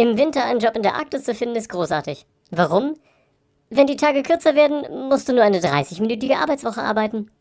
Im Winter einen Job in der Arktis zu finden, ist großartig. Warum? Wenn die Tage kürzer werden, musst du nur eine 30-minütige Arbeitswoche arbeiten.